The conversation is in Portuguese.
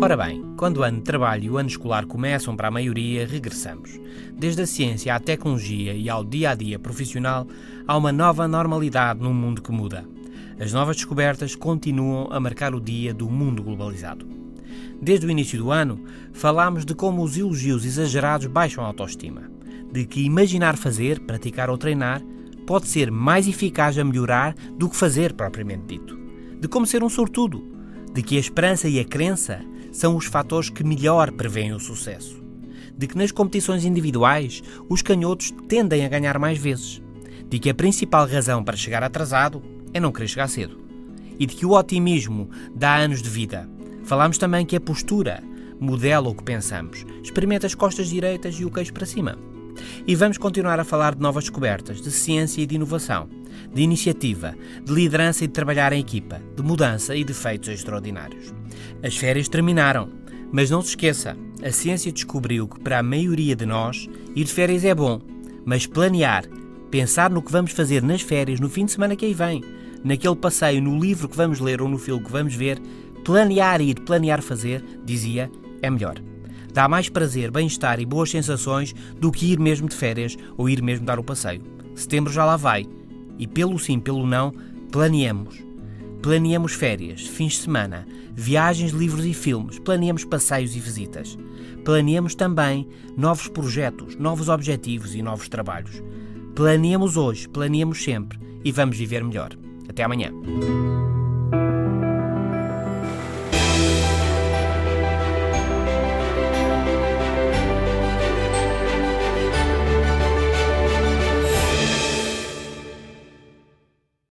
Ora bem, quando o ano de trabalho e o ano escolar começam para a maioria, regressamos. Desde a ciência à tecnologia e ao dia a dia profissional, há uma nova normalidade num mundo que muda. As novas descobertas continuam a marcar o dia do mundo globalizado. Desde o início do ano, falámos de como os elogios exagerados baixam a autoestima, de que imaginar fazer, praticar ou treinar pode ser mais eficaz a melhorar do que fazer propriamente dito, de como ser um sortudo, de que a esperança e a crença são os fatores que melhor prevêem o sucesso. De que nas competições individuais os canhotos tendem a ganhar mais vezes. De que a principal razão para chegar atrasado é não querer chegar cedo. E de que o otimismo dá anos de vida. Falámos também que a postura modela o que pensamos. Experimenta as costas direitas e o queixo para cima. E vamos continuar a falar de novas descobertas, de ciência e de inovação, de iniciativa, de liderança e de trabalhar em equipa, de mudança e de feitos extraordinários. As férias terminaram, mas não se esqueça, a ciência descobriu que para a maioria de nós ir de férias é bom, mas planear, pensar no que vamos fazer nas férias no fim de semana que aí vem, naquele passeio, no livro que vamos ler ou no filme que vamos ver, planear ir, planear fazer, dizia, é melhor. Dá mais prazer, bem-estar e boas sensações do que ir mesmo de férias ou ir mesmo dar o passeio. Setembro já lá vai. E pelo sim, pelo não, planeemos. Planeemos férias, fins de semana, viagens, livros e filmes, planeemos passeios e visitas. Planeemos também novos projetos, novos objetivos e novos trabalhos. Planeemos hoje, planeemos sempre e vamos viver melhor. Até amanhã.